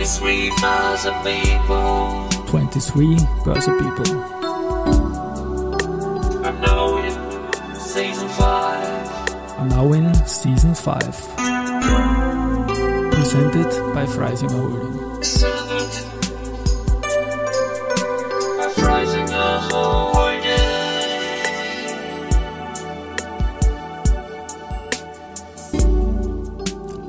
23 Börse People. 23 Börse People. I'm now in season 5. I'm Now in Season 5. Presented by Freisinger Holding.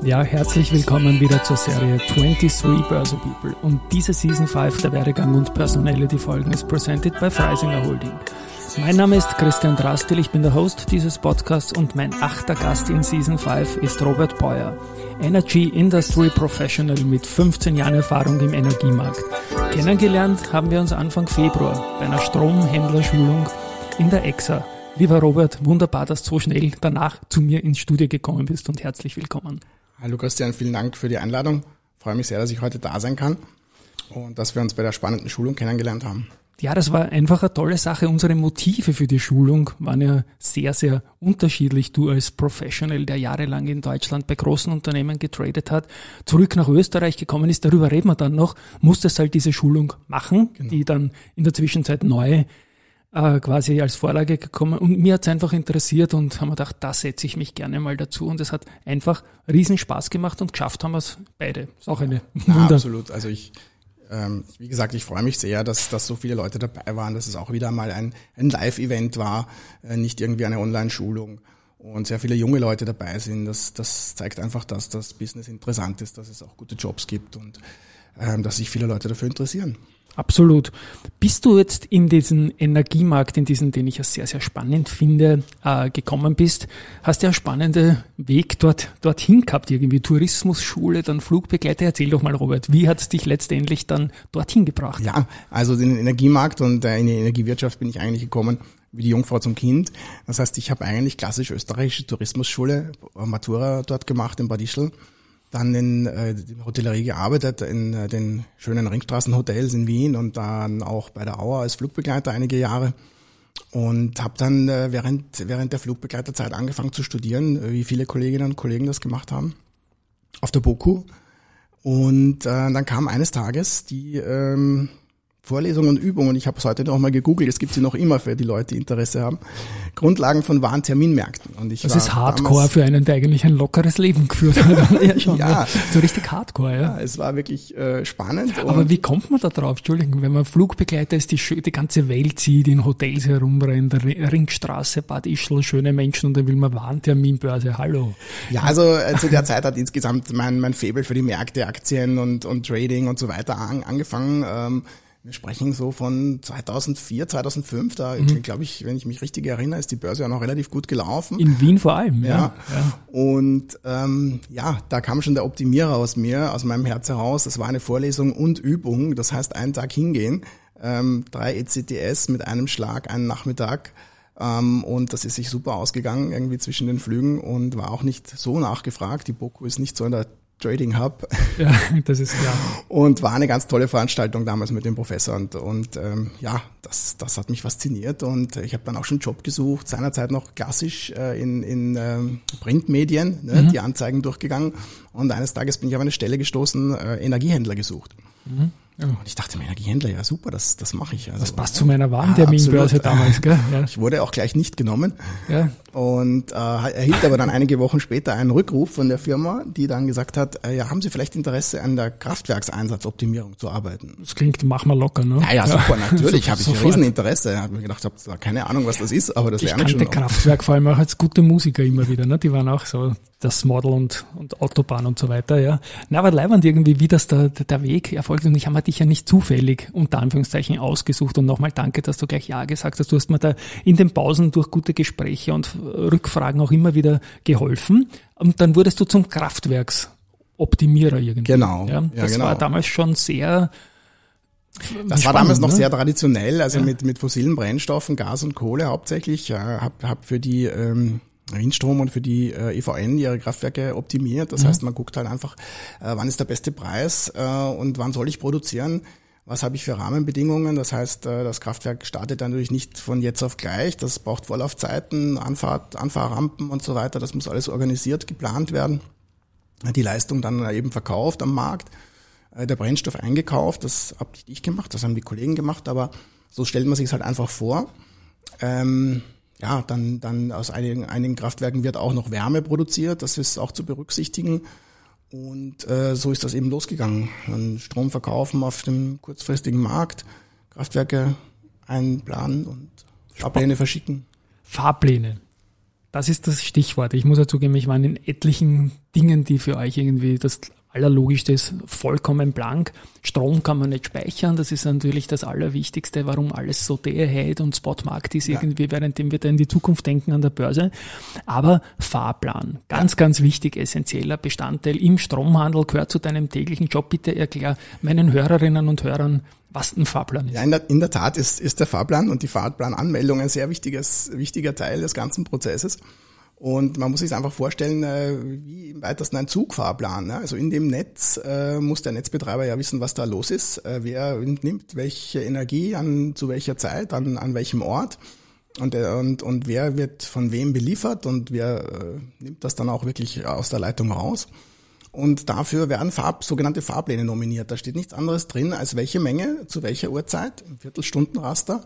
Ja, herzlich willkommen wieder zur Serie 23 Börse People. Und diese Season 5 der Werdegang und Personality Folgen ist presented by Freisinger Holding. Mein Name ist Christian Drastil, ich bin der Host dieses Podcasts und mein achter Gast in Season 5 ist Robert Beuer, Energy Industry Professional mit 15 Jahren Erfahrung im Energiemarkt. Kennengelernt haben wir uns Anfang Februar bei einer Stromhändlerschulung in der EXA. Lieber Robert, wunderbar, dass du so schnell danach zu mir ins Studio gekommen bist und herzlich willkommen. Hallo Christian, vielen Dank für die Einladung. freue mich sehr, dass ich heute da sein kann und dass wir uns bei der spannenden Schulung kennengelernt haben. Ja, das war einfach eine tolle Sache. Unsere Motive für die Schulung waren ja sehr, sehr unterschiedlich. Du als Professional, der jahrelang in Deutschland bei großen Unternehmen getradet hat, zurück nach Österreich gekommen ist, darüber reden wir dann noch, musstest halt diese Schulung machen, Genau. die dann in der Zwischenzeit neu äh, quasi als Vorlage gekommen. Und mir hat's einfach interessiert und haben wir gedacht, da setze ich mich gerne mal dazu. Und es hat einfach riesen Spaß gemacht und geschafft haben wir es beide. Ist auch eine Ja, Wunder. absolut. Also ich, ähm, wie gesagt, ich freue mich sehr, dass, dass so viele Leute dabei waren, dass es auch wieder mal ein, ein Live-Event war, äh, nicht irgendwie eine Online-Schulung und sehr viele junge Leute dabei sind. Das, das zeigt einfach, dass das Business interessant ist, dass es auch gute Jobs gibt und ähm, dass sich viele Leute dafür interessieren. Absolut. Bist du jetzt in diesen Energiemarkt, in diesen, den ich ja sehr, sehr spannend finde, äh, gekommen bist, hast ja einen spannenden Weg dort, dorthin gehabt, irgendwie Tourismusschule, dann Flugbegleiter. Erzähl doch mal, Robert, wie hat es dich letztendlich dann dorthin gebracht? Ja, also in den Energiemarkt und äh, in die Energiewirtschaft bin ich eigentlich gekommen wie die Jungfrau zum Kind. Das heißt, ich habe eigentlich klassisch österreichische Tourismusschule, Matura dort gemacht in Bad Ischl, dann in äh, der Hotellerie gearbeitet, in äh, den schönen Ringstraßenhotels in Wien und dann auch bei der Auer als Flugbegleiter einige Jahre. Und habe dann äh, während, während der Flugbegleiterzeit angefangen zu studieren, äh, wie viele Kolleginnen und Kollegen das gemacht haben, auf der BOKU. Und äh, dann kam eines Tages die ähm, Vorlesung und Übung, und ich habe es heute noch mal gegoogelt, es gibt sie noch immer für die Leute, die Interesse haben, Grundlagen von Warenterminmärkten. Und ich Das ist Hardcore für einen, der eigentlich ein lockeres Leben geführt hat. ja, schon, Ja. So richtig Hardcore, ja. Ja, es war wirklich äh, spannend. Aber wie kommt man da drauf? Entschuldigung, wenn man Flugbegleiter ist, die, die ganze Welt sieht, in Hotels herumrennt, Ri- Ringstraße, Bad Ischl, schöne Menschen und dann will man Warnterminbörse. Hallo. Ja, also äh, zu der Zeit hat insgesamt mein, mein Faible für die Märkte, Aktien und, und Trading und so weiter an, angefangen. Ähm, wir sprechen so von 2004, 2005, da Mhm. glaube ich, wenn ich mich richtig erinnere, ist die Börse ja noch relativ gut gelaufen. In Wien vor allem, ja. Ja. Und ähm, ja, da kam schon der Optimierer aus mir, aus meinem Herz heraus. Das war eine Vorlesung und Übung. Das heißt, einen Tag hingehen, ähm, drei ECTS mit einem Schlag, einen Nachmittag. Ähm, und das ist sich super ausgegangen, irgendwie zwischen den Flügen und war auch nicht so nachgefragt. Die Boku ist nicht so in der Trading Hub. Ja, das ist klar. und war eine ganz tolle Veranstaltung damals mit dem Professor. Und, und ähm, ja, das, das hat mich fasziniert. Und ich habe dann auch schon einen Job gesucht, seinerzeit noch klassisch äh, in, in ähm, Printmedien, ne, die Anzeigen durchgegangen. Und eines Tages bin ich auf eine Stelle gestoßen, äh, Energiehändler gesucht. Und ich dachte mir, Energiehändler, ja super, das, das mache ich. Also, Das passt zu meiner Warnterminbörse absolut. damals, gell? Ja. Ich wurde auch gleich nicht genommen ja. und äh, erhielt aber dann einige Wochen später einen Rückruf von der Firma, die dann gesagt hat, äh, ja, haben Sie vielleicht Interesse an der Kraftwerkseinsatzoptimierung zu arbeiten? Das klingt, mach mal locker, ne? Ja, ja, super, natürlich habe ich ein. Rieseninteresse. Ich habe mir gedacht, ich habe keine Ahnung, was das ist, aber das lerne ich schon noch. Kraftwerk vor allem auch als gute Musiker immer wieder, ne? Die waren auch so das Model und, und Autobahn und so weiter, ja. Na, aber leibend irgendwie, wie das der, der Weg erfolgt. Und ich habe mir dich ja nicht zufällig unter Anführungszeichen ausgesucht. Und nochmal danke, dass du gleich Ja gesagt hast. Du hast mir da in den Pausen durch gute Gespräche und Rückfragen auch immer wieder geholfen. Und dann wurdest du zum Kraftwerksoptimierer irgendwie. Genau. Ja, Ja, das genau. war damals schon sehr Das war spannend, damals noch ne? sehr traditionell, also mit, mit fossilen Brennstoffen, Gas und Kohle hauptsächlich. Ja, hab, hab für die ähm, Windstrom und für die äh, EVN ihre Kraftwerke optimiert. Das heißt, man guckt halt einfach, äh, wann ist der beste Preis äh, und wann soll ich produzieren. Was habe ich für Rahmenbedingungen? Das heißt, äh, das Kraftwerk startet natürlich nicht von jetzt auf gleich. Das braucht Vorlaufzeiten, Anfahrt, Anfahrrampen und so weiter. Das muss alles organisiert, geplant werden. Die Leistung dann eben verkauft am Markt. äh, der Brennstoff eingekauft. Das habe nicht ich gemacht, das haben die Kollegen gemacht, aber so stellt man sich halt einfach vor. Ähm, ja, dann, dann aus einigen, einigen Kraftwerken wird auch noch Wärme produziert, das ist auch zu berücksichtigen. Und äh, so ist das eben losgegangen. Dann Strom verkaufen auf dem kurzfristigen Markt, Kraftwerke einplanen und Fahrpläne verschicken. Fahrpläne. Das ist das Stichwort. Ich muss ja zugeben, ich war in etlichen Dingen, die für euch irgendwie das Allerlogischste ist, vollkommen blank. Strom kann man nicht speichern. Das ist natürlich das Allerwichtigste, warum alles so Day-Ahead und Spotmarkt ist irgendwie, ja. währenddem wir da in die Zukunft denken an der Börse. Aber Fahrplan, ganz, ganz wichtig, essentieller Bestandteil im Stromhandel, gehört zu deinem täglichen Job. Bitte erklär meinen Hörerinnen und Hörern, was ein Fahrplan ist. Ja, in der, in der Tat ist, ist der Fahrplan und die Fahrplananmeldung ein sehr wichtiges, wichtiger Teil des ganzen Prozesses. Und man muss sich einfach vorstellen, äh, wie im weitesten ein Zugfahrplan. Ne? Also in dem Netz äh, muss der Netzbetreiber ja wissen, was da los ist, äh, wer nimmt welche Energie an zu welcher Zeit, an, an welchem Ort und, und, und wer wird von wem beliefert und wer nimmt das dann auch wirklich aus der Leitung raus. Und dafür werden Farb, sogenannte Fahrpläne nominiert. Da steht nichts anderes drin, als welche Menge zu welcher Uhrzeit, im Viertelstundenraster,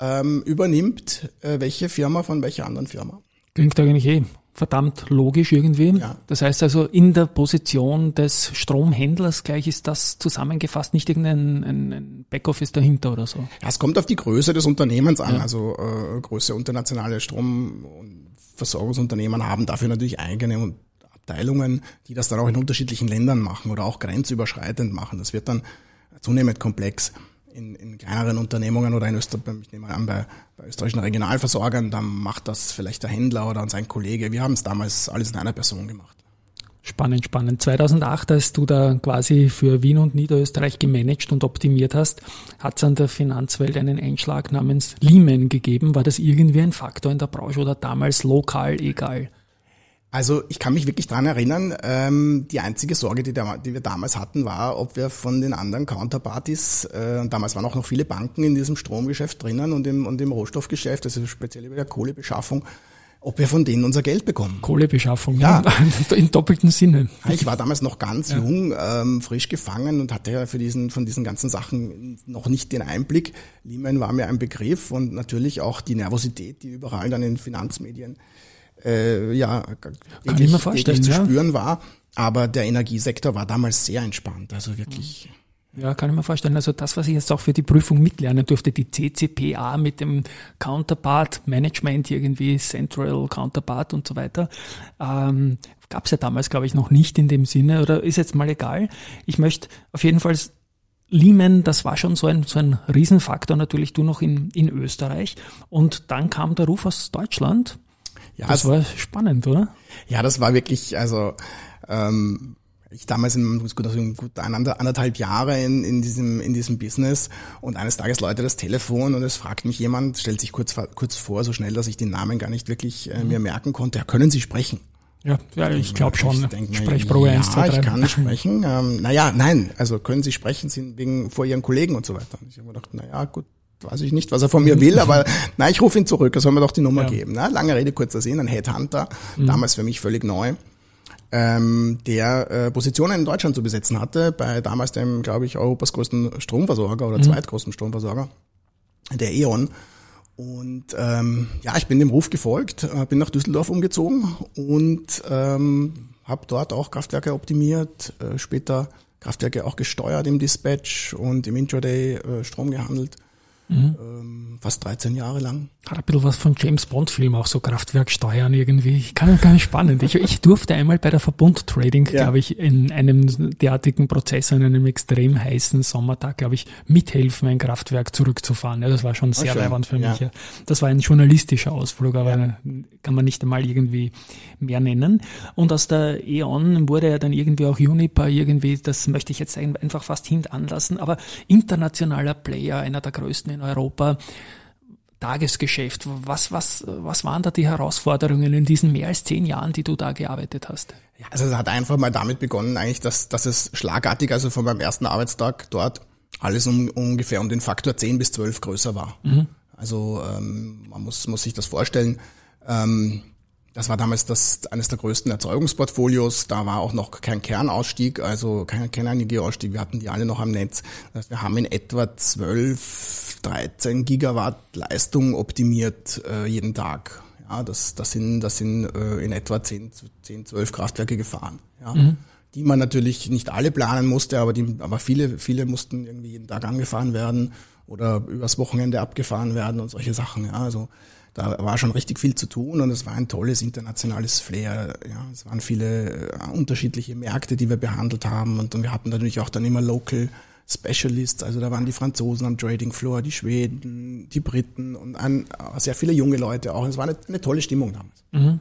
ähm, übernimmt welche Firma von welcher anderen Firma. Klingt eigentlich eh verdammt logisch irgendwie. Ja. Das heißt also, in der Position des Stromhändlers gleich ist das zusammengefasst, nicht irgendein ein, ein Backoffice dahinter oder so. Ja, es kommt auf die Größe des Unternehmens an. Ja. Also äh, große internationale Stromversorgungsunternehmen haben dafür natürlich eigene Abteilungen, die das dann auch in unterschiedlichen Ländern machen oder auch grenzüberschreitend machen. Das wird dann zunehmend komplex in, in kleineren Unternehmungen oder in Österreich, ich nehme an, bei, bei österreichischen Regionalversorgern, dann macht das vielleicht der Händler oder sein Kollege. Wir haben es damals alles in einer Person gemacht. Spannend, spannend. 2008, als du da quasi für Wien und Niederösterreich gemanagt und optimiert hast, hat es an der Finanzwelt einen Einschlag namens Lehman gegeben. War das irgendwie ein Faktor in der Branche oder damals lokal egal? Also ich kann mich wirklich dran erinnern, ähm, die einzige Sorge, die, da, die, wir damals hatten, war, ob wir von den anderen Counterparties, äh, und damals waren auch noch viele Banken in diesem Stromgeschäft drinnen und im, und im Rohstoffgeschäft, also speziell über der Kohlebeschaffung, ob wir von denen unser Geld bekommen. Kohlebeschaffung, ja. In doppelten Sinne. Ich war damals noch ganz ja. jung, ähm, frisch gefangen und hatte ja für diesen, von diesen ganzen Sachen noch nicht den Einblick. Lehman war mir ein Begriff und natürlich auch die Nervosität, die überall dann in Finanzmedien äh, ja, täglich, täglich zu spüren ja. war. Aber der Energiesektor war damals sehr entspannt, also wirklich. Ja, kann ich mir vorstellen. Also das, was ich jetzt auch für die Prüfung mitlernen durfte, die CCPA mit dem Counterpart Management irgendwie, Central Counterpart und so weiter, ähm, gab es ja damals, glaube ich, noch nicht in dem Sinne oder ist jetzt mal egal. Ich möchte auf jeden Fall Lehman, das war schon so ein, so ein Riesenfaktor, natürlich du noch in, in Österreich. Und dann kam der Ruf aus Deutschland ja, das war spannend, oder? Ja, das war wirklich, also ähm, ich damals in gut, also gut anderthalb Jahre in, in diesem in diesem Business und eines Tages läutet das Telefon und es fragt mich jemand, stellt sich kurz kurz vor, so schnell, dass ich den Namen gar nicht wirklich äh, mir merken konnte. Ja, können Sie sprechen? Ja, ja ich glaube schon. Sprechprobe ja, 1, 2, 3. ich kann sprechen. Ähm, naja, nein, also können Sie sprechen sind wegen vor Ihren Kollegen und so weiter. Und ich habe mir gedacht, naja, gut, weiß ich nicht, was er von mir will, aber na, ich rufe ihn zurück, er soll mir doch die Nummer ja. geben. Na, lange Rede, kurzer Sinn, ein Headhunter, mhm. damals für mich völlig neu, ähm, der äh, Positionen in Deutschland zu besetzen hatte, bei damals dem, glaube ich, Europas größten Stromversorger oder mhm. zweitgrößten Stromversorger, der E.ON. Und ähm, ja, ich bin dem Ruf gefolgt, äh, bin nach Düsseldorf umgezogen und ähm, habe dort auch Kraftwerke optimiert, äh, später Kraftwerke auch gesteuert im Dispatch und im Intraday äh, Strom gehandelt Mhm. Ähm, fast 13 Jahre lang. Hat ein bisschen was von James Bond Film, auch so Kraftwerksteuern irgendwie. Ich kann gar nicht spannend. Ich, ich durfte einmal bei der Verbund Trading, ja. glaube ich, in einem derartigen Prozess, an einem extrem heißen Sommertag, glaube ich, mithelfen, ein Kraftwerk zurückzufahren. Ja, das war schon sehr leibend für mich. Ja. Das war ein journalistischer Ausflug, aber kann man nicht einmal irgendwie mehr nennen. Und aus der E.ON wurde ja dann irgendwie auch Uniper irgendwie, das möchte ich jetzt einfach fast hintanlassen, aber internationaler Player, einer der größten in Europa. Tagesgeschäft. Was, was, was waren da die Herausforderungen in diesen mehr als zehn Jahren, die du da gearbeitet hast? Ja, also es hat einfach mal damit begonnen, eigentlich, dass, dass es schlagartig, also von meinem ersten Arbeitstag dort, alles um, ungefähr um den Faktor 10 bis 12 größer war. Mhm. Also ähm, man muss, muss sich das vorstellen. Ähm, Das war damals das, eines der größten Erzeugungsportfolios. Da war auch noch kein Kernausstieg, also kein Kernenergieausstieg. Wir hatten die alle noch am Netz. Das heißt, wir haben in etwa 12, 13 Gigawatt Leistung optimiert äh, jeden Tag. Ja, das, das sind, das sind äh, in etwa 10, 10, 12 Kraftwerke gefahren. Ja. Mhm. Die man natürlich nicht alle planen musste, aber, die, aber viele, viele mussten irgendwie jeden Tag angefahren werden oder übers Wochenende abgefahren werden und solche Sachen. Ja, also da war schon richtig viel zu tun und es war ein tolles internationales Flair. Ja, es waren viele äh, unterschiedliche Märkte, die wir behandelt haben und, und wir hatten natürlich auch dann immer Local Specialists, also da waren die Franzosen am Trading Floor, die Schweden, die Briten und ein, sehr viele junge Leute auch. Es war eine, eine tolle Stimmung damals. Mhm.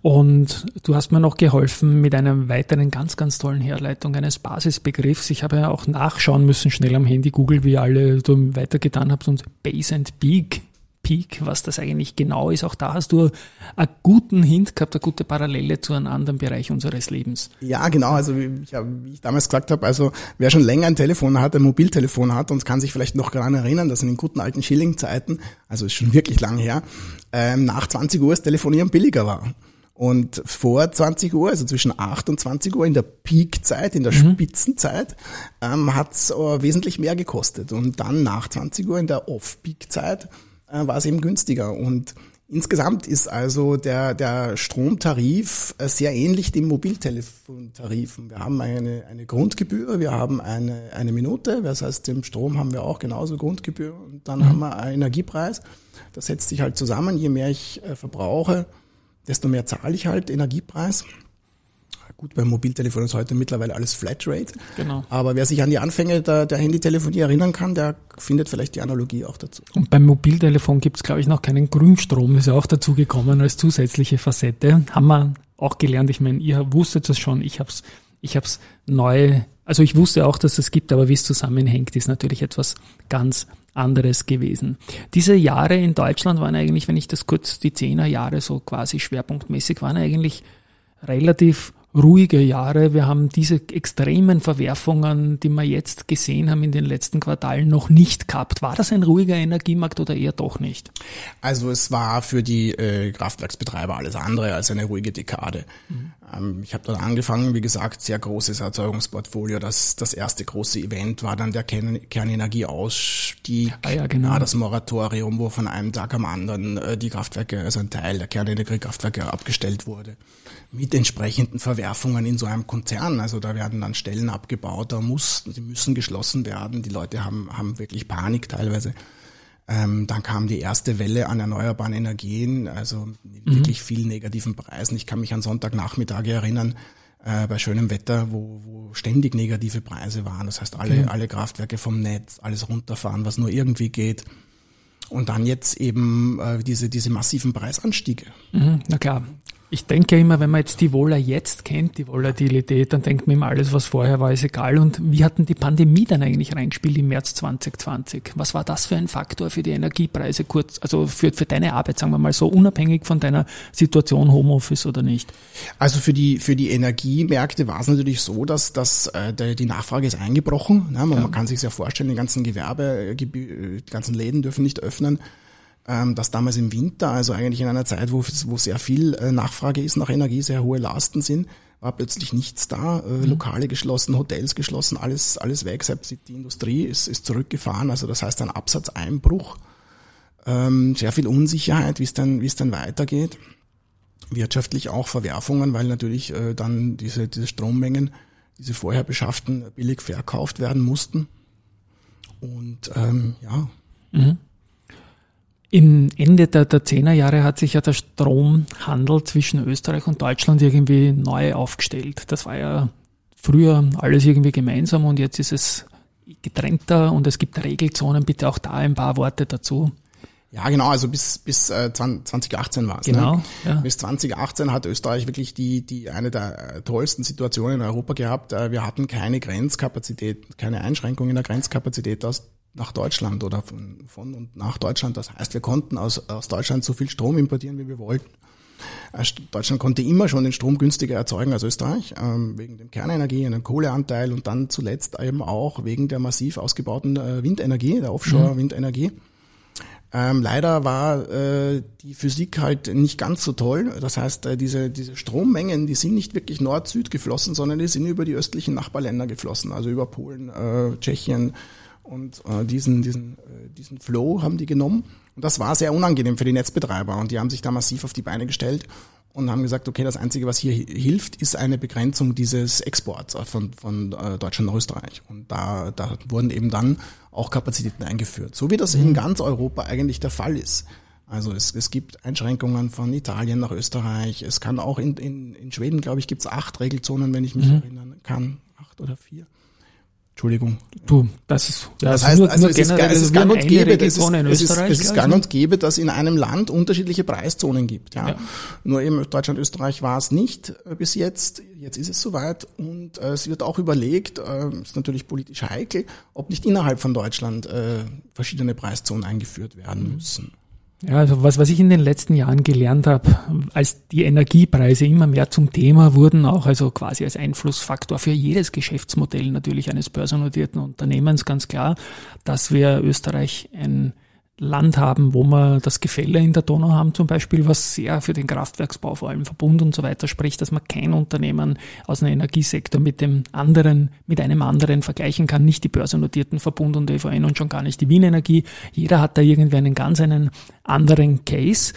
Und du hast mir noch geholfen mit einer weiteren ganz, ganz tollen Herleitung eines Basisbegriffs. Ich habe ja auch nachschauen müssen, schnell am Handy Google, wie alle du weitergetan habt und Base and Peak Peak, was das eigentlich genau ist. Auch da hast du einen guten Hint gehabt, eine gute Parallele zu einem anderen Bereich unseres Lebens. Ja, genau. Also wie ich, wie ich damals gesagt habe, also wer schon länger ein Telefon hat, ein Mobiltelefon hat und kann sich vielleicht noch daran erinnern, dass in den guten alten Schilling-Zeiten, also ist schon wirklich lang her, ähm, nach 20 Uhr das Telefonieren billiger war. Und vor 20 Uhr, also zwischen 8 und 20 Uhr in der Peakzeit, in der mhm. Spitzenzeit, ähm, hat es äh, wesentlich mehr gekostet. Und dann nach 20 Uhr in der Off-Peak-Zeit äh, war es eben günstiger. Und insgesamt ist also der, der Stromtarif äh, sehr ähnlich dem Mobiltelefontarifen. Wir haben eine, eine Grundgebühr, wir haben eine, eine Minute, das heißt, im Strom haben wir auch genauso Grundgebühr und dann mhm. haben wir einen Energiepreis. Das setzt sich halt zusammen. Je mehr ich äh, verbrauche, desto mehr zahle ich halt Energiepreis. Gut, beim Mobiltelefon ist heute mittlerweile alles Flatrate. Genau. Aber wer sich an die Anfänge der, der Handytelefonie erinnern kann, der findet vielleicht die Analogie auch dazu. Und beim Mobiltelefon gibt es, glaube ich, noch keinen Grünstrom. ist ja auch dazu gekommen als zusätzliche Facette. Haben wir auch gelernt. Ich meine, ihr wusstet das schon. Ich habe es ich hab's neu, also ich wusste auch, dass es gibt, aber wie es zusammenhängt, ist natürlich etwas ganz anderes gewesen. Diese Jahre in Deutschland waren eigentlich, wenn ich das kurz, die Zehnerjahre so quasi schwerpunktmäßig waren, eigentlich relativ ruhige Jahre. Wir haben diese extremen Verwerfungen, die wir jetzt gesehen haben in den letzten Quartalen, noch nicht gehabt. War das ein ruhiger Energiemarkt oder eher doch nicht? Also es war für die äh, Kraftwerksbetreiber alles andere als eine ruhige Dekade. Mhm. Ähm, ich habe dann angefangen, wie gesagt, sehr großes Erzeugungsportfolio. Das, das erste große Event war dann der Kern, Kernenergieausstieg, ah, ja, genau. das Moratorium, wo von einem Tag am anderen äh, die Kraftwerke, also ein Teil der Kernenergiekraftwerke abgestellt wurde mit entsprechenden Verwerfungen in so einem Konzern. Also da werden dann Stellen abgebaut, da muss, die müssen geschlossen werden. Die Leute haben, haben wirklich Panik teilweise. Ähm, dann kam die erste Welle an erneuerbaren Energien, also mhm. wirklich viel negativen Preisen. Ich kann mich an Sonntagnachmittage erinnern, äh, bei schönem Wetter, wo, wo ständig negative Preise waren. Das heißt, alle, mhm. alle Kraftwerke vom Netz, alles runterfahren, was nur irgendwie geht. Und dann jetzt eben äh, diese, diese massiven Preisanstiege. Mhm, na klar, ich denke immer, wenn man jetzt die Wohler jetzt kennt, die Volatilität, dann denkt man immer, alles, was vorher war, ist egal. Und wie hat denn die Pandemie dann eigentlich reingespielt im März 2020? Was war das für ein Faktor für die Energiepreise kurz, also für, für deine Arbeit, sagen wir mal so, unabhängig von deiner Situation Homeoffice oder nicht? Also für die, für die Energiemärkte war es natürlich so, dass, dass äh, die Nachfrage ist eingebrochen. Ne? Man, ja. man kann sich ja vorstellen, die ganzen Gewerbe, die ganzen Läden dürfen nicht öffnen ähm, dass damals im Winter, also eigentlich in einer Zeit, wo, wo sehr viel äh, Nachfrage ist nach Energie, sehr hohe Lasten sind, war plötzlich nichts da, äh, mhm. Lokale geschlossen, Hotels geschlossen, alles, alles weg, selbst die Industrie ist, ist zurückgefahren, also das heißt ein Absatzeinbruch, ähm, sehr viel Unsicherheit, wie es dann, wie es dann weitergeht, wirtschaftlich auch Verwerfungen, weil natürlich äh, dann diese, diese Strommengen, diese vorher beschafften, billig verkauft werden mussten und ähm, ja. Mhm. Im Ende der, der 10er Jahre hat sich ja der Stromhandel zwischen Österreich und Deutschland irgendwie neu aufgestellt. Das war ja früher alles irgendwie gemeinsam und jetzt ist es getrennter und es gibt Regelzonen. Bitte auch da ein paar Worte dazu. Ja, genau, also bis, bis äh, 2018 war es. Genau. Ne? Ja. Bis 2018 hat Österreich wirklich die, die eine der äh, tollsten Situationen in Europa gehabt. Äh, wir hatten keine Grenzkapazität, keine Einschränkung in der Grenzkapazität aus nach Deutschland oder von, von und nach Deutschland. Das heißt, wir konnten aus, aus Deutschland so viel Strom importieren, wie wir wollten. Äh, Deutschland konnte immer schon den Strom günstiger erzeugen als Österreich, ähm, wegen dem Kernenergie und dem Kohleanteil und dann zuletzt eben auch wegen der massiv ausgebauten äh, Windenergie, der Offshore-Windenergie. Ähm, leider war äh, die Physik halt nicht ganz so toll. Das heißt, äh, diese, diese Strommengen, die sind nicht wirklich Nord-Süd geflossen, sondern die sind über die östlichen Nachbarländer geflossen, also über Polen, äh, Tschechien und äh, diesen, diesen, äh, diesen Flow haben die genommen. Und das war sehr unangenehm für die Netzbetreiber und die haben sich da massiv auf die Beine gestellt und haben gesagt, okay, das Einzige, was hier hilft, ist eine Begrenzung dieses Exports von, von äh, Deutschland nach Österreich. Und da, da wurden eben dann auch Kapazitäten eingeführt, so wie das in ganz Europa eigentlich der Fall ist. Also es, es gibt Einschränkungen von Italien nach Österreich. Es kann auch in, in, in Schweden, glaube ich, gibt es acht Regelzonen, wenn ich mich erinnern kann. Acht oder vier. Entschuldigung. Du, das ist, ja, Das heißt, nur, also nur es ist, es ist gang und gäbe, das ist, es ist, es ist gang und gäbe, dass in einem Land unterschiedliche Preiszonen gibt. Ja. Ja. Nur eben Deutschland, Österreich war es nicht äh, bis jetzt. Jetzt ist es soweit und äh, es wird auch überlegt, äh, ist natürlich politisch heikel, ob nicht innerhalb von Deutschland äh, verschiedene Preiszonen eingeführt werden müssen. Ja, also was, was ich in den letzten Jahren gelernt habe, als die Energiepreise immer mehr zum Thema wurden, auch also quasi als Einflussfaktor für jedes Geschäftsmodell natürlich eines börsennotierten Unternehmens, ganz klar, dass wir Österreich ein Land haben, wo wir das Gefälle in der Donau haben zum Beispiel, was sehr für den Kraftwerksbau, vor allem Verbund und so weiter spricht, dass man kein Unternehmen aus dem Energiesektor mit dem anderen, mit einem anderen vergleichen kann, nicht die börsennotierten Verbund und EVN und schon gar nicht die Wien Energie. Jeder hat da irgendwie einen ganz einen anderen Case.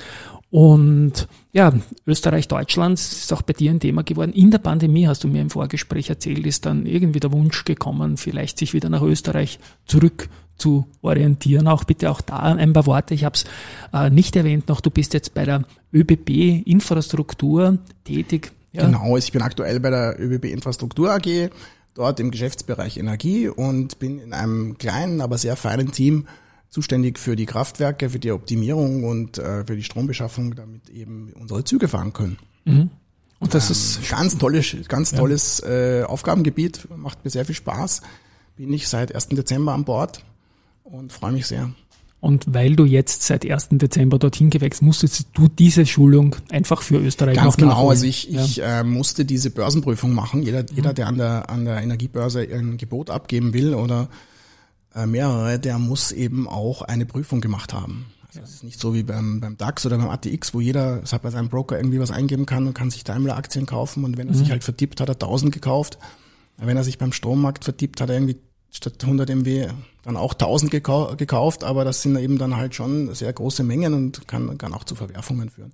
Und ja, Österreich, Deutschland ist auch bei dir ein Thema geworden. In der Pandemie, hast du mir im Vorgespräch erzählt, ist dann irgendwie der Wunsch gekommen, vielleicht sich wieder nach Österreich zurück zu orientieren. Auch bitte auch da ein paar Worte. Ich habe es äh, nicht erwähnt noch. Du bist jetzt bei der ÖBB Infrastruktur tätig. Ja. Genau, ich bin aktuell bei der ÖBB Infrastruktur AG, dort im Geschäftsbereich Energie und bin in einem kleinen, aber sehr feinen Team zuständig für die Kraftwerke, für die Optimierung und äh, für die Strombeschaffung, damit eben unsere Züge fahren können. Und das ist Ganz tolles, ganz tolles äh, Aufgabengebiet, macht mir sehr viel Spaß. Bin ich seit 1. Dezember an Bord und freue mich sehr. Und weil du jetzt seit 1. Dezember dorthin gewechselt, musstest du diese Schulung einfach für Österreich Ganz noch genau, nachholen. also ich, Ja. ich äh, musste diese Börsenprüfung machen. Jeder, jeder der an der, an der Energiebörse ein Gebot abgeben will oder mehrere, der muss eben auch eine Prüfung gemacht haben. Also es ist nicht so wie beim, beim DAX oder beim ATX, wo jeder es hat bei seinem Broker irgendwie was eingeben kann und kann sich Daimler-Aktien kaufen und wenn er sich halt vertippt, hat er 1000 gekauft. Wenn er sich beim Strommarkt vertippt, hat er irgendwie statt 100 MW dann auch 1000 gekau gekauft, aber das sind eben dann halt schon sehr große Mengen und kann, kann auch zu Verwerfungen führen.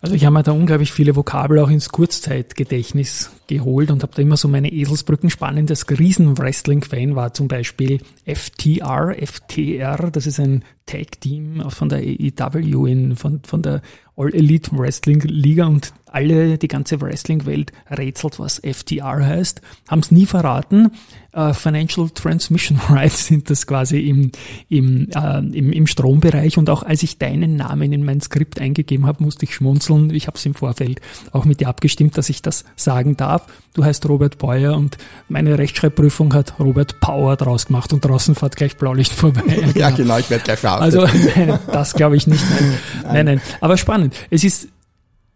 Also ich habe mir da unglaublich viele Vokabel auch ins Kurzzeitgedächtnis geholt und habe da immer so meine Eselsbrücken spannen. Das Riesen-Wrestling-Fan war zum Beispiel FTR, FTR, das ist ein Tag-Team von der AEW, in, von, von der All Elite Wrestling Liga und alle, die ganze Wrestling-Welt rätselt, was FTR heißt, haben es nie verraten. Äh, Financial Transmission Rights sind das quasi im, im, äh, im, im Strombereich und auch als ich deinen Namen in mein Skript eingegeben habe, musste ich schmunzeln. Ich habe es im Vorfeld auch mit dir abgestimmt, dass ich das sagen darf. Du heißt Robert Beuer und meine Rechtschreibprüfung hat Robert Power draus gemacht und draußen fährt gleich Blaulicht vorbei. Ja, genau, ich werde gleich verhaftet. Also nein, das glaube ich nicht. Nein. nein, nein. Aber spannend. Es ist,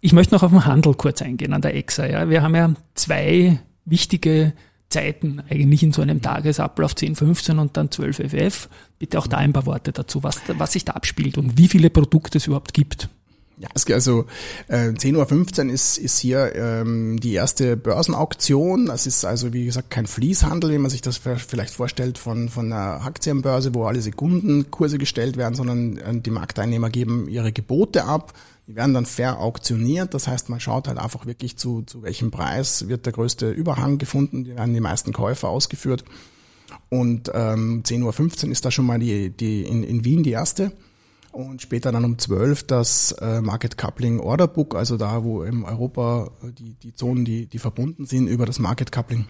ich möchte noch auf den Handel kurz eingehen an der EXA. Ja. Wir haben ja zwei wichtige Zeiten eigentlich in so einem Tagesablauf 10, 15 und dann 12 FF. Bitte auch da ein paar Worte dazu, was, was sich da abspielt und wie viele Produkte es überhaupt gibt. Ja, es, also äh, 10.15 Uhr ist, ist hier ähm, die erste Börsenauktion. Das ist also, wie gesagt, kein Fließhandel, wie man sich das vielleicht vorstellt von, von einer Aktienbörse, wo alle Sekundenkurse gestellt werden, sondern äh, die Marktteilnehmer geben ihre Gebote ab. Die werden dann fair auktioniert. Das heißt, man schaut halt einfach wirklich zu, zu welchem Preis wird der größte Überhang gefunden. Die werden die meisten Käufer ausgeführt. Und ähm, 10.15 Uhr ist da schon mal die, die in, in Wien die erste. Und später dann um 12 das äh, Market Coupling Order Book, also da, wo im Europa äh, die, die Zonen, die, die verbunden sind über das Market Coupling,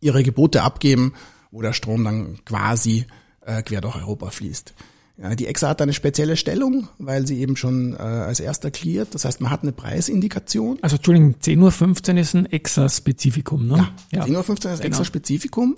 ihre Gebote abgeben, wo der Strom dann quasi äh, quer durch Europa fließt. Ja, die EXA hat eine spezielle Stellung, weil sie eben schon äh, als erster cleart. Das heißt, man hat eine Preisindikation. Also Entschuldigung, 10.15 Uhr ist ein EXA-Spezifikum, ne? Ja, 10.15 Uhr ist genau. extra Spezifikum.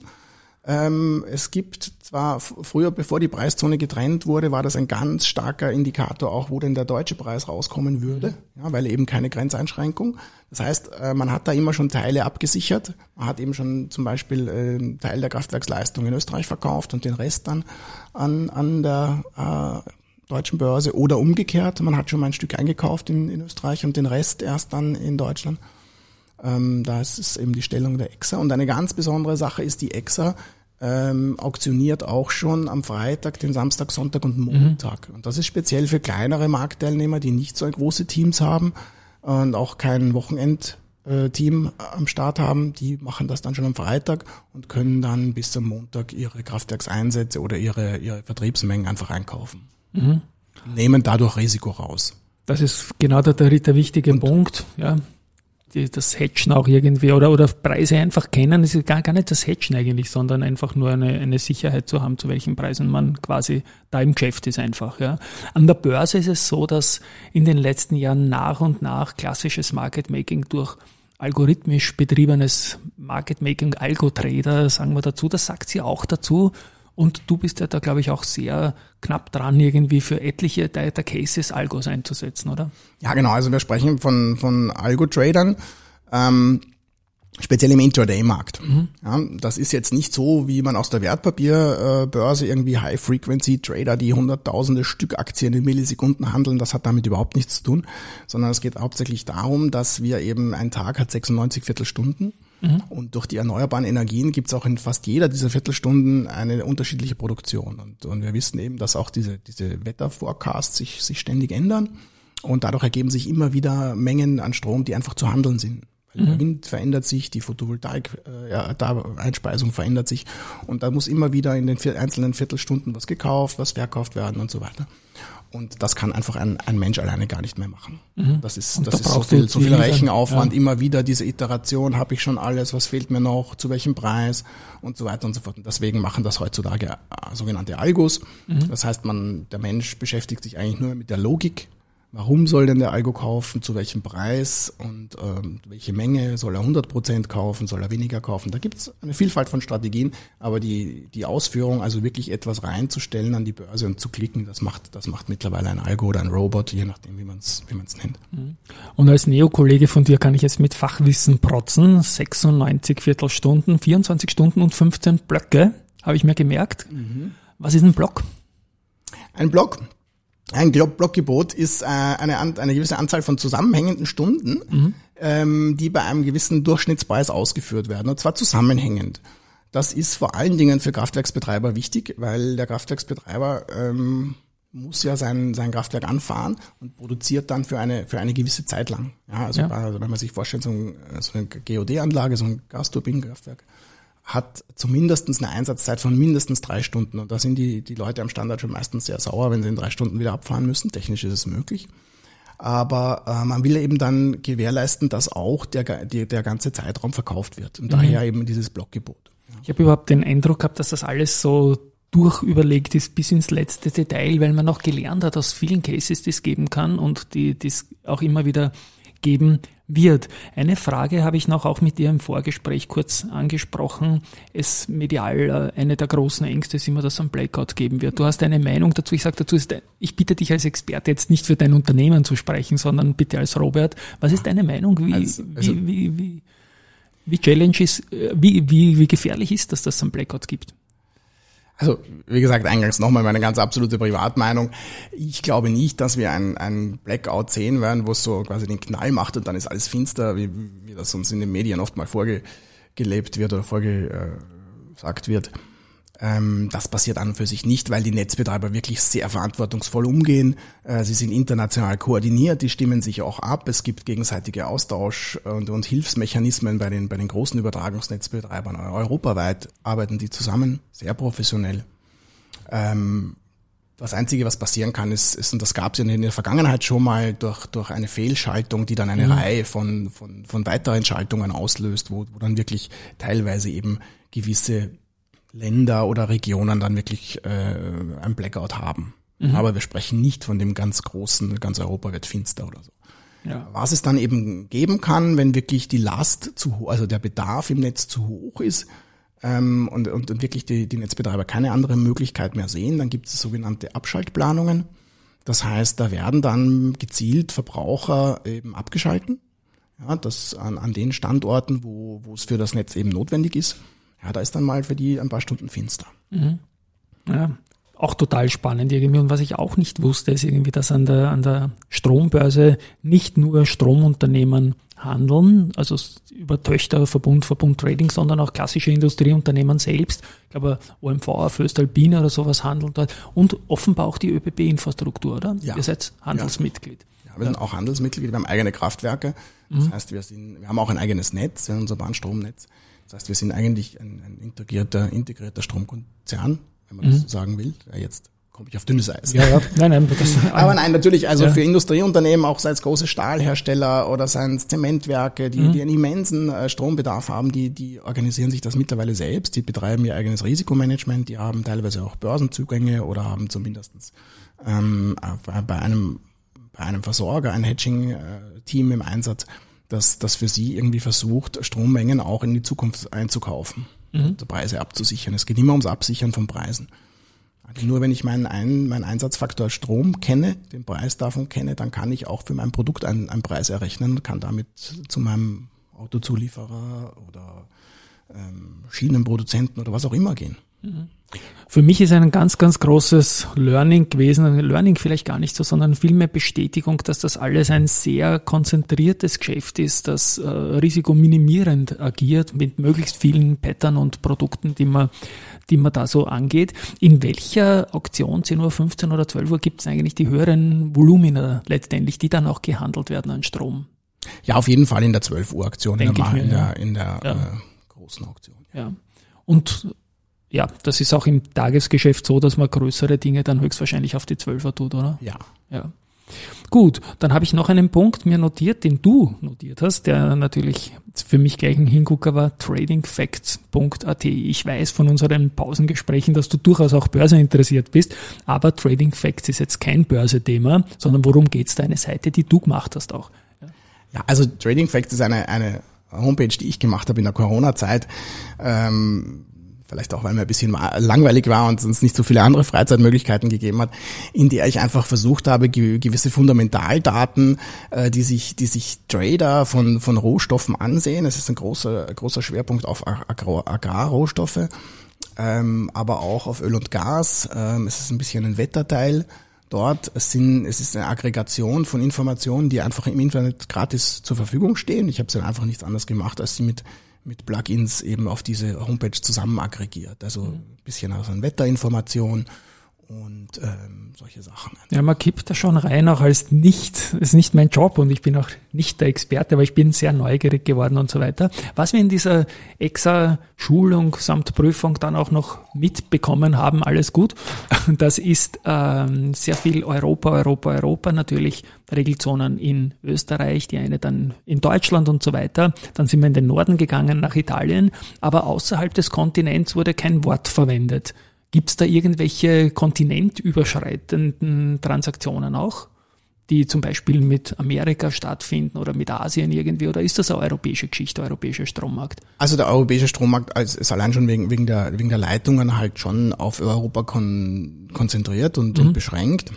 Ähm, es gibt zwar früher, bevor die Preiszone getrennt wurde, war das ein ganz starker Indikator auch, wo denn der deutsche Preis rauskommen würde, ja, weil eben keine Grenzeinschränkung. Das heißt, äh, man hat da immer schon Teile abgesichert. Man hat eben schon zum Beispiel äh, einen Teil der Kraftwerksleistung in Österreich verkauft und den Rest dann an, an der äh, deutschen Börse oder umgekehrt. Man hat schon mal ein Stück eingekauft in, in Österreich und den Rest erst dann in Deutschland. Ähm, da ist es eben die Stellung der EXA. Und eine ganz besondere Sache ist, die EXA ähm, auktioniert auch schon am Freitag, den Samstag, Sonntag und Montag. Und das ist speziell für kleinere Marktteilnehmer, die nicht so große Teams haben und auch kein Wochenend-Team am Start haben. Die machen das dann schon am Freitag und können dann bis zum Montag ihre Kraftwerkseinsätze oder ihre, ihre Vertriebsmengen einfach einkaufen. Nehmen dadurch Risiko raus. Das ist genau der, der, der wichtige Punkt, ja. Die, das Hedgen auch irgendwie oder, oder Preise einfach kennen, das ist gar, gar nicht das Hedgen eigentlich, sondern einfach nur eine, eine Sicherheit zu haben, zu welchen Preisen man quasi da im Geschäft ist einfach, ja. An der Börse ist es so, dass in den letzten Jahren nach und nach klassisches Market Making durch algorithmisch betriebenes Market Making, Algo-Trader, sagen wir dazu, das sagt sie auch dazu, und du bist ja da, glaube ich, auch sehr knapp dran, irgendwie für etliche der Cases Algos einzusetzen, oder? Ja, genau. Also wir sprechen von, von Algo-Tradern. Ähm, speziell im Intraday-Markt. Mhm. Ja, das ist jetzt nicht so, wie man aus der Wertpapierbörse irgendwie High-Frequency-Trader, die hunderttausende Stück Aktien in Millisekunden handeln, das hat damit überhaupt nichts zu tun, sondern es geht hauptsächlich darum, dass wir eben, ein Tag hat 96 Viertelstunden Mhm. Und durch die erneuerbaren Energien gibt es auch in fast jeder dieser Viertelstunden eine unterschiedliche Produktion. Und, und wir wissen eben, dass auch diese, diese Wetterforecasts sich, sich ständig ändern. Und dadurch ergeben sich immer wieder Mengen an Strom, die einfach zu handeln sind. Weil mhm. Der Wind verändert sich, die Photovoltaik, äh, verändert sich. Und da muss immer wieder in den vier, einzelnen Viertelstunden was gekauft, was verkauft werden und so weiter. Und das kann einfach ein, ein Mensch alleine gar nicht mehr machen. Mhm. Das ist, das da ist so viel, so viel Rechenaufwand, ja. immer wieder diese Iteration, habe ich schon alles, was fehlt mir noch, zu welchem Preis und so weiter und so fort. Und deswegen machen das heutzutage äh, sogenannte Algos. Mhm. Das heißt, man, der Mensch beschäftigt sich eigentlich nur mit der Logik Warum soll denn der Algo kaufen? Zu welchem Preis? Und ähm, welche Menge? Soll er 100 Prozent kaufen? Soll er weniger kaufen? Da gibt es eine Vielfalt von Strategien, aber die, die Ausführung, also wirklich etwas reinzustellen an die Börse und zu klicken, das macht, das macht mittlerweile ein Algo oder ein Robot, je nachdem, wie man es wie man's nennt. Mhm. Und als Neo-Kollege von dir kann ich jetzt mit Fachwissen protzen. 96 Viertelstunden, 24 Stunden und 15 Blöcke, habe ich mir gemerkt. Mhm. Was ist ein Block? Ein Block ein Blockgebot ist äh, eine, eine gewisse Anzahl von zusammenhängenden Stunden, mhm. ähm, die bei einem gewissen Durchschnittspreis ausgeführt werden, und zwar zusammenhängend. Das ist vor allen Dingen für Kraftwerksbetreiber wichtig, weil der Kraftwerksbetreiber ähm, muss ja sein, sein Kraftwerk anfahren und produziert dann für eine, für eine gewisse Zeit lang. Ja, also, ja. also wenn man sich vorstellt, so, ein, so eine GOD-Anlage, so ein Gasturbinenkraftwerk, hat zumindest eine Einsatzzeit von mindestens drei Stunden. Und da sind die, die Leute am Standard schon meistens sehr sauer, wenn sie in drei Stunden wieder abfahren müssen. Technisch ist es möglich. Aber äh, man will eben dann gewährleisten, dass auch der, die, der ganze Zeitraum verkauft wird. Und mhm. daher eben dieses Blockgebot. Ich habe überhaupt den Eindruck gehabt, dass das alles so durchüberlegt ist bis ins letzte Detail, weil man auch gelernt hat aus vielen Cases, die es geben kann und die es auch immer wieder geben wird. Eine Frage habe ich noch auch mit dir im Vorgespräch kurz angesprochen. Es medial äh, eine der großen Ängste ist immer, dass es einen Blackout geben wird. Du hast eine Meinung dazu. Ich sage dazu, ich bitte dich als Experte jetzt nicht für dein Unternehmen zu sprechen, sondern bitte als Robert. Was ist deine Meinung? Wie, also, also wie, wie, wie, wie äh, wie, wie, wie gefährlich ist das, dass es einen Blackout gibt? Also, wie gesagt, eingangs nochmal meine ganz absolute Privatmeinung. Ich glaube nicht, dass wir ein, ein Blackout sehen werden, wo es so quasi den Knall macht und dann ist alles finster, wie, wie das uns in den Medien oft mal vorgelebt wird oder vorgesagt wird. Ähm, das passiert an und für sich nicht, weil die Netzbetreiber wirklich sehr verantwortungsvoll umgehen. Äh, sie sind international koordiniert, die stimmen sich auch ab. Es gibt gegenseitige Austausch und, und Hilfsmechanismen bei den, bei den großen Übertragungsnetzbetreibern. Europaweit arbeiten die zusammen, sehr professionell. Ähm, das Einzige, was passieren kann, ist, ist und das gab es in der Vergangenheit schon mal, durch, durch eine Fehlschaltung, die dann eine mhm. Reihe von, von, von weiteren Schaltungen auslöst, wo, wo dann wirklich teilweise eben gewisse Länder oder Regionen dann wirklich äh, ein Blackout haben. Mhm. Aber wir sprechen nicht von dem ganz großen, ganz Europa wird finster oder so. Ja. Was es dann eben geben kann, wenn wirklich die Last zu hoch, also der Bedarf im Netz zu hoch ist ähm, und, und, und wirklich die, die Netzbetreiber keine andere Möglichkeit mehr sehen, dann gibt es sogenannte Abschaltplanungen. Das heißt, da werden dann gezielt Verbraucher eben abgeschalten. Ja, das an, an den Standorten, wo, wo es für das Netz eben notwendig ist ja, da ist dann mal für die ein paar Stunden finster. Mhm. Ja. auch total spannend irgendwie. Und was ich auch nicht wusste, ist irgendwie, dass an der, an der Strombörse nicht nur Stromunternehmen handeln, also über Töchter, Verbund, Verbund Trading, sondern auch klassische Industrieunternehmen selbst. Ich glaube, OMV, Föstalpine oder sowas handeln dort. Und offenbar auch die ÖBB-Infrastruktur, oder? Ja. Ihr seid Handelsmitglied. Ja, wir sind auch Handelsmitglied, wir haben eigene Kraftwerke. Das heißt, wir sind, wir haben auch ein eigenes Netz, wir haben unser Bahnstromnetz. Das heißt, wir sind eigentlich ein, ein integrierter, integrierter Stromkonzern, wenn man das so sagen will. Ja, jetzt komme ich auf dünnes Eis. Ja, ja. Nein, nein, Aber nein, natürlich, also Ja. für Industrieunternehmen, auch sei es große Stahlhersteller oder seien es Zementwerke, die, die einen immensen äh, Strombedarf haben, die, die organisieren sich das mittlerweile selbst, die betreiben ihr eigenes Risikomanagement, die haben teilweise auch Börsenzugänge oder haben zumindestens ähm, bei, bei einem bei einem Versorger ein Hedging-Team im Einsatz, das, das für sie irgendwie versucht, Strommengen auch in die Zukunft einzukaufen und Preise abzusichern. Es geht immer ums Absichern von Preisen. Also nur wenn ich meinen, ein, meinen Einsatzfaktor Strom kenne, den Preis davon kenne, dann kann ich auch für mein Produkt einen, einen Preis errechnen und kann damit zu meinem Autozulieferer oder ähm, Schienenproduzenten oder was auch immer gehen. Für mich ist ein ganz, ganz großes Learning gewesen, ein Learning vielleicht gar nicht so, sondern vielmehr Bestätigung, dass das alles ein sehr konzentriertes Geschäft ist, das äh, risikominimierend agiert mit möglichst vielen Pattern und Produkten, die man, die man da so angeht. In welcher Auktion, 10 Uhr, 15 oder 12 Uhr, gibt es eigentlich die höheren Volumina letztendlich, die dann auch gehandelt werden an Strom? Ja, auf jeden Fall in der 12 Uhr Auktion, in der, mir, in der, in der Ja. äh, großen Auktion. Ja. Und ja, das ist auch im Tagesgeschäft so, dass man größere Dinge dann höchstwahrscheinlich auf die 12er tut, oder? Ja. Ja. Gut, dann habe ich noch einen Punkt mir notiert, den du notiert hast, der natürlich für mich gleich ein Hingucker war, tradingfacts.at. Ich weiß von unseren Pausengesprächen, dass du durchaus auch börseninteressiert bist, aber Trading Facts ist jetzt kein Börsethema, sondern worum geht's da? Eine Seite, die du gemacht hast auch. Ja, also Trading Facts ist eine, eine Homepage, die ich gemacht habe in der Corona-Zeit. Ähm, vielleicht auch, weil mir ein bisschen langweilig war und es nicht so viele andere Freizeitmöglichkeiten gegeben hat, in der ich einfach versucht habe, ge- gewisse Fundamentaldaten, äh, die sich, die sich Trader von, von Rohstoffen ansehen. Es ist ein großer, großer Schwerpunkt auf Agrar Agrarrohstoffe, ähm, aber auch auf Öl und Gas. Ähm, es ist ein bisschen ein Wetterteil dort. Sind, es ist eine Aggregation von Informationen, die einfach im Internet gratis zur Verfügung stehen. Ich habe es dann einfach nichts anderes gemacht, als sie mit, mit Plugins eben auf diese Homepage zusammen aggregiert. Also ein bisschen aus an Wetterinformation und ähm, solche Sachen. Ja, man kippt da schon rein, auch als nicht, ist nicht mein Job und ich bin auch nicht der Experte, aber ich bin sehr neugierig geworden und so weiter. Was wir in dieser EXA-Schulung samt Prüfung dann auch noch mitbekommen haben, alles gut, das ist ähm, sehr viel Europa, Europa, Europa, natürlich Regelzonen in Österreich, die eine dann in Deutschland und so weiter. Dann sind wir in den Norden gegangen, nach Italien, aber außerhalb des Kontinents wurde kein Wort verwendet. Gibt es da irgendwelche kontinentüberschreitenden Transaktionen auch, die zum Beispiel mit Amerika stattfinden oder mit Asien irgendwie? Oder ist das eine europäische Geschichte, europäischer Strommarkt? Also der europäische Strommarkt ist allein schon wegen, wegen, der, wegen der Leitungen halt schon auf Europa kon, konzentriert und, und beschränkt.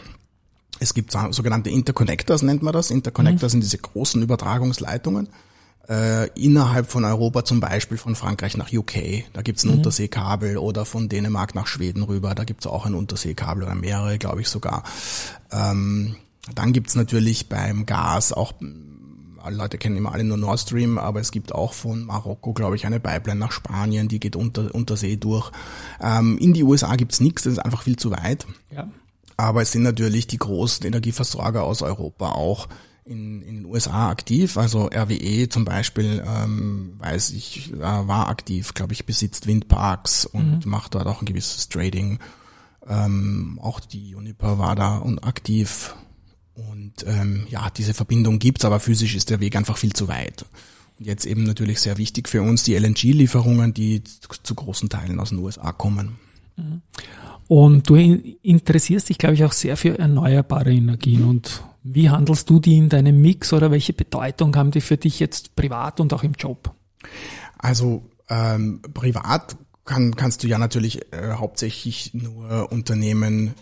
Es gibt so- sogenannte Interconnectors, nennt man das. Interconnectors sind diese großen Übertragungsleitungen äh, innerhalb von Europa, zum Beispiel von Frankreich nach UK. Da gibt's ein Unterseekabel oder von Dänemark nach Schweden rüber. Da gibt's auch ein Unterseekabel oder mehrere, glaube ich sogar. Ähm, dann gibt's natürlich beim Gas auch alle Leute kennen immer alle nur Nord Stream, aber es gibt auch von Marokko, glaube ich, eine Pipeline nach Spanien, die geht unter, unter See durch. Ähm, in die USA gibt's nichts, das ist einfach viel zu weit. Ja. Aber es sind natürlich die großen Energieversorger aus Europa auch in, in den USA aktiv. Also RWE zum Beispiel, ähm, weiß ich, äh, war aktiv, glaube ich, besitzt Windparks und macht dort auch ein gewisses Trading. Ähm, auch die Uniper war da und aktiv. Und ähm, ja, diese Verbindung gibt's, aber physisch ist der Weg einfach viel zu weit. Und jetzt eben natürlich sehr wichtig für uns die LNG-Lieferungen, die zu, großen Teilen aus den USA kommen. Und du in- interessierst dich, glaube ich, auch sehr für erneuerbare Energien. Und wie handelst du die in deinem Mix oder welche Bedeutung haben die für dich jetzt privat und auch im Job? Also ähm, privat kann, kannst du ja natürlich äh, hauptsächlich nur Unternehmen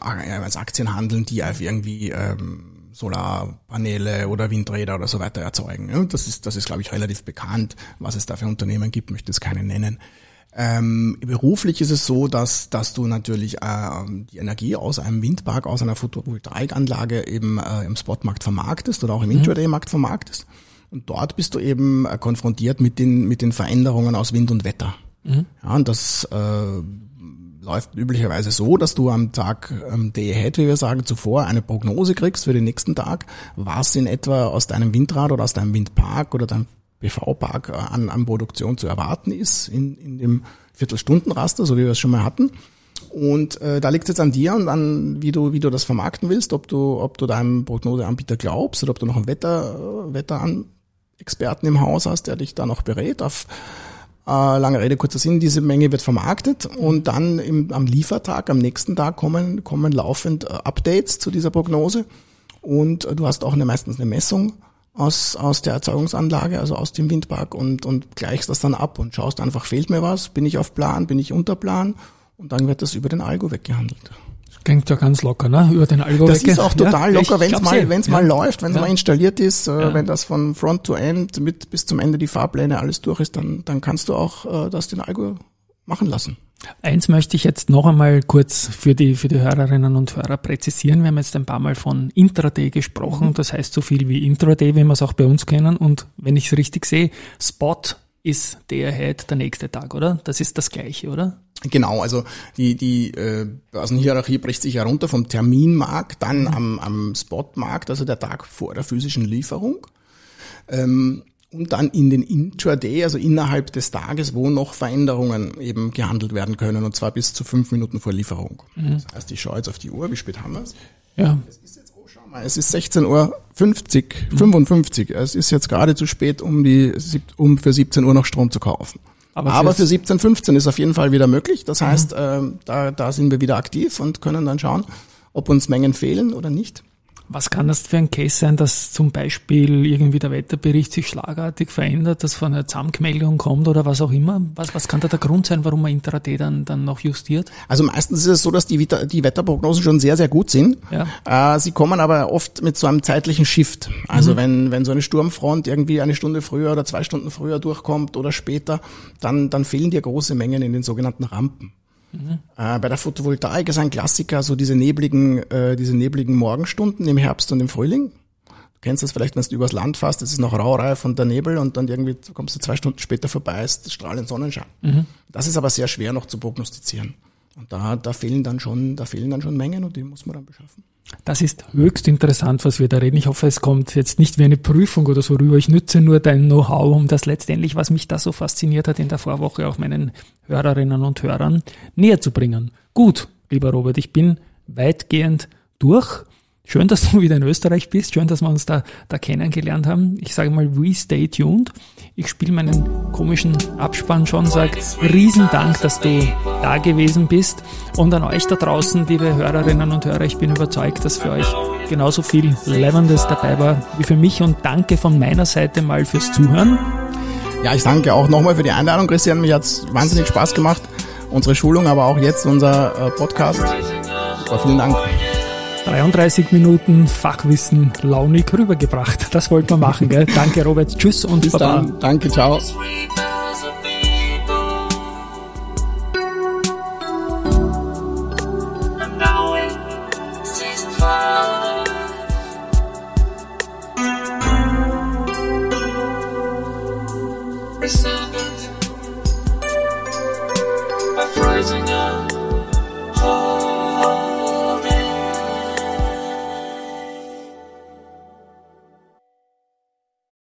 äh, als Aktien handeln, die irgendwie ähm, Solarpaneele oder Windräder oder so weiter erzeugen. Ja, das ist, das ist, glaube ich, relativ bekannt, was es da für Unternehmen gibt, möchte es keine nennen. Ähm, beruflich ist es so, dass, dass du natürlich äh, die Energie aus einem Windpark, aus einer Photovoltaikanlage eben äh, im Spotmarkt vermarktest oder auch im Intraday-Markt vermarktest. Und dort bist du eben äh, konfrontiert mit den, mit den Veränderungen aus Wind und Wetter. Ja, und das äh, läuft üblicherweise so, dass du am Tag ähm, Day Ahead, wie wir sagen, zuvor eine Prognose kriegst für den nächsten Tag, was in etwa aus deinem Windrad oder aus deinem Windpark oder deinem PV-Park äh, an, an Produktion zu erwarten ist in, in dem Viertelstundenraster, so wie wir es schon mal hatten. Und äh, da liegt es jetzt an dir und an, wie du, wie du das vermarkten willst, ob du, ob du deinem Prognoseanbieter glaubst oder ob du noch einen Wetter, äh, Wetterexperten im Haus hast, der dich da noch berät auf äh, lange Rede, kurzer Sinn, diese Menge wird vermarktet und dann im, am Liefertag, am nächsten Tag kommen, kommen laufend äh, Updates zu dieser Prognose und äh, du hast auch eine, meistens eine Messung aus, aus der Erzeugungsanlage, also aus dem Windpark und, und gleichst das dann ab und schaust einfach, fehlt mir was, bin ich auf Plan, bin ich unter Plan und dann wird das über den Algo weggehandelt. Klingt ja ganz locker, ne? Über den Algo Das ist auch total Ja, locker, wenn es mal, eh. wenn's Ja. mal läuft, wenn es Ja. mal installiert ist, äh, wenn das von Front to End mit bis zum Ende die Fahrpläne alles durch ist, dann, dann kannst du auch äh, das den Algo machen lassen. Eins möchte ich jetzt noch einmal kurz für die, für die Hörerinnen und Hörer präzisieren. Wir haben jetzt ein paar Mal von Intraday gesprochen. Das heißt so viel wie Intraday, wie wir es auch bei uns kennen. Und wenn ich es richtig sehe, Spot ist der Ahead der nächste Tag, oder? Das ist das Gleiche, oder? Genau, also die, die äh, Börsenhierarchie bricht sich herunter vom Terminmarkt, dann am, am Spotmarkt, also der Tag vor der physischen Lieferung. Ähm, und dann in den Intraday, also innerhalb des Tages, wo noch Veränderungen eben gehandelt werden können, und zwar bis zu fünf Minuten vor Lieferung. Das heißt, ich schaue jetzt auf die Uhr, wie spät haben wir es? Ja. Schau mal, es ist 16.50 Uhr 55. Es ist jetzt gerade zu spät, um die, um für 17 Uhr noch Strom zu kaufen. Aber Aber, für 17.15 ist auf jeden Fall wieder möglich. Das heißt, ähm, da, da sind wir wieder aktiv und können dann schauen, ob uns Mengen fehlen oder nicht. Was kann das für ein Case sein, dass zum Beispiel irgendwie der Wetterbericht sich schlagartig verändert, dass von einer Zusammenmeldung kommt oder was auch immer? Was, was kann da der Grund sein, warum man Intraday dann, dann noch justiert? Also meistens ist es so, dass die, Wetter, die Wetterprognosen schon sehr, sehr gut sind. Ja. Äh, sie kommen aber oft mit so einem zeitlichen Shift. Also wenn, wenn so eine Sturmfront irgendwie eine Stunde früher oder zwei Stunden früher durchkommt oder später, dann, dann fehlen dir große Mengen in den sogenannten Rampen. Äh, bei der Photovoltaik ist ein Klassiker so diese nebligen, äh, diese nebligen Morgenstunden im Herbst und im Frühling. Du kennst das vielleicht, wenn du übers Land fährst, es ist noch raureif und der Nebel und dann irgendwie kommst du zwei Stunden später vorbei, ist strahlend Sonnenschein. Das ist aber sehr schwer noch zu prognostizieren. Und da, da fehlen dann schon, da fehlen dann schon Mengen und die muss man dann beschaffen. Das ist höchst interessant, was wir da reden. Ich hoffe, es kommt jetzt nicht wie eine Prüfung oder so rüber. Ich nütze nur dein Know-how, um das letztendlich, was mich da so fasziniert hat in der Vorwoche, auch meinen Hörerinnen und Hörern näher zu bringen. Gut, lieber Robert, ich bin weitgehend durch. Schön, dass du wieder in Österreich bist. Schön, dass wir uns da, da kennengelernt haben. Ich sage mal, we stay tuned. Ich spiele meinen komischen Abspann schon, sag Riesendank, dass du da gewesen bist. Und an euch da draußen, liebe Hörerinnen und Hörer, ich bin überzeugt, dass für euch genauso viel Levendes dabei war wie für mich. Und danke von meiner Seite mal fürs Zuhören. Ja, ich danke auch nochmal für die Einladung, Christian. Mir hat's wahnsinnig Spaß gemacht. Unsere Schulung, aber auch jetzt unser äh, Podcast. Super, vielen Dank. 33 Minuten Fachwissen launig rübergebracht. Das wollten wir machen, gell? Danke, Robert. Tschüss und Bis Baba. dann. Danke, ciao.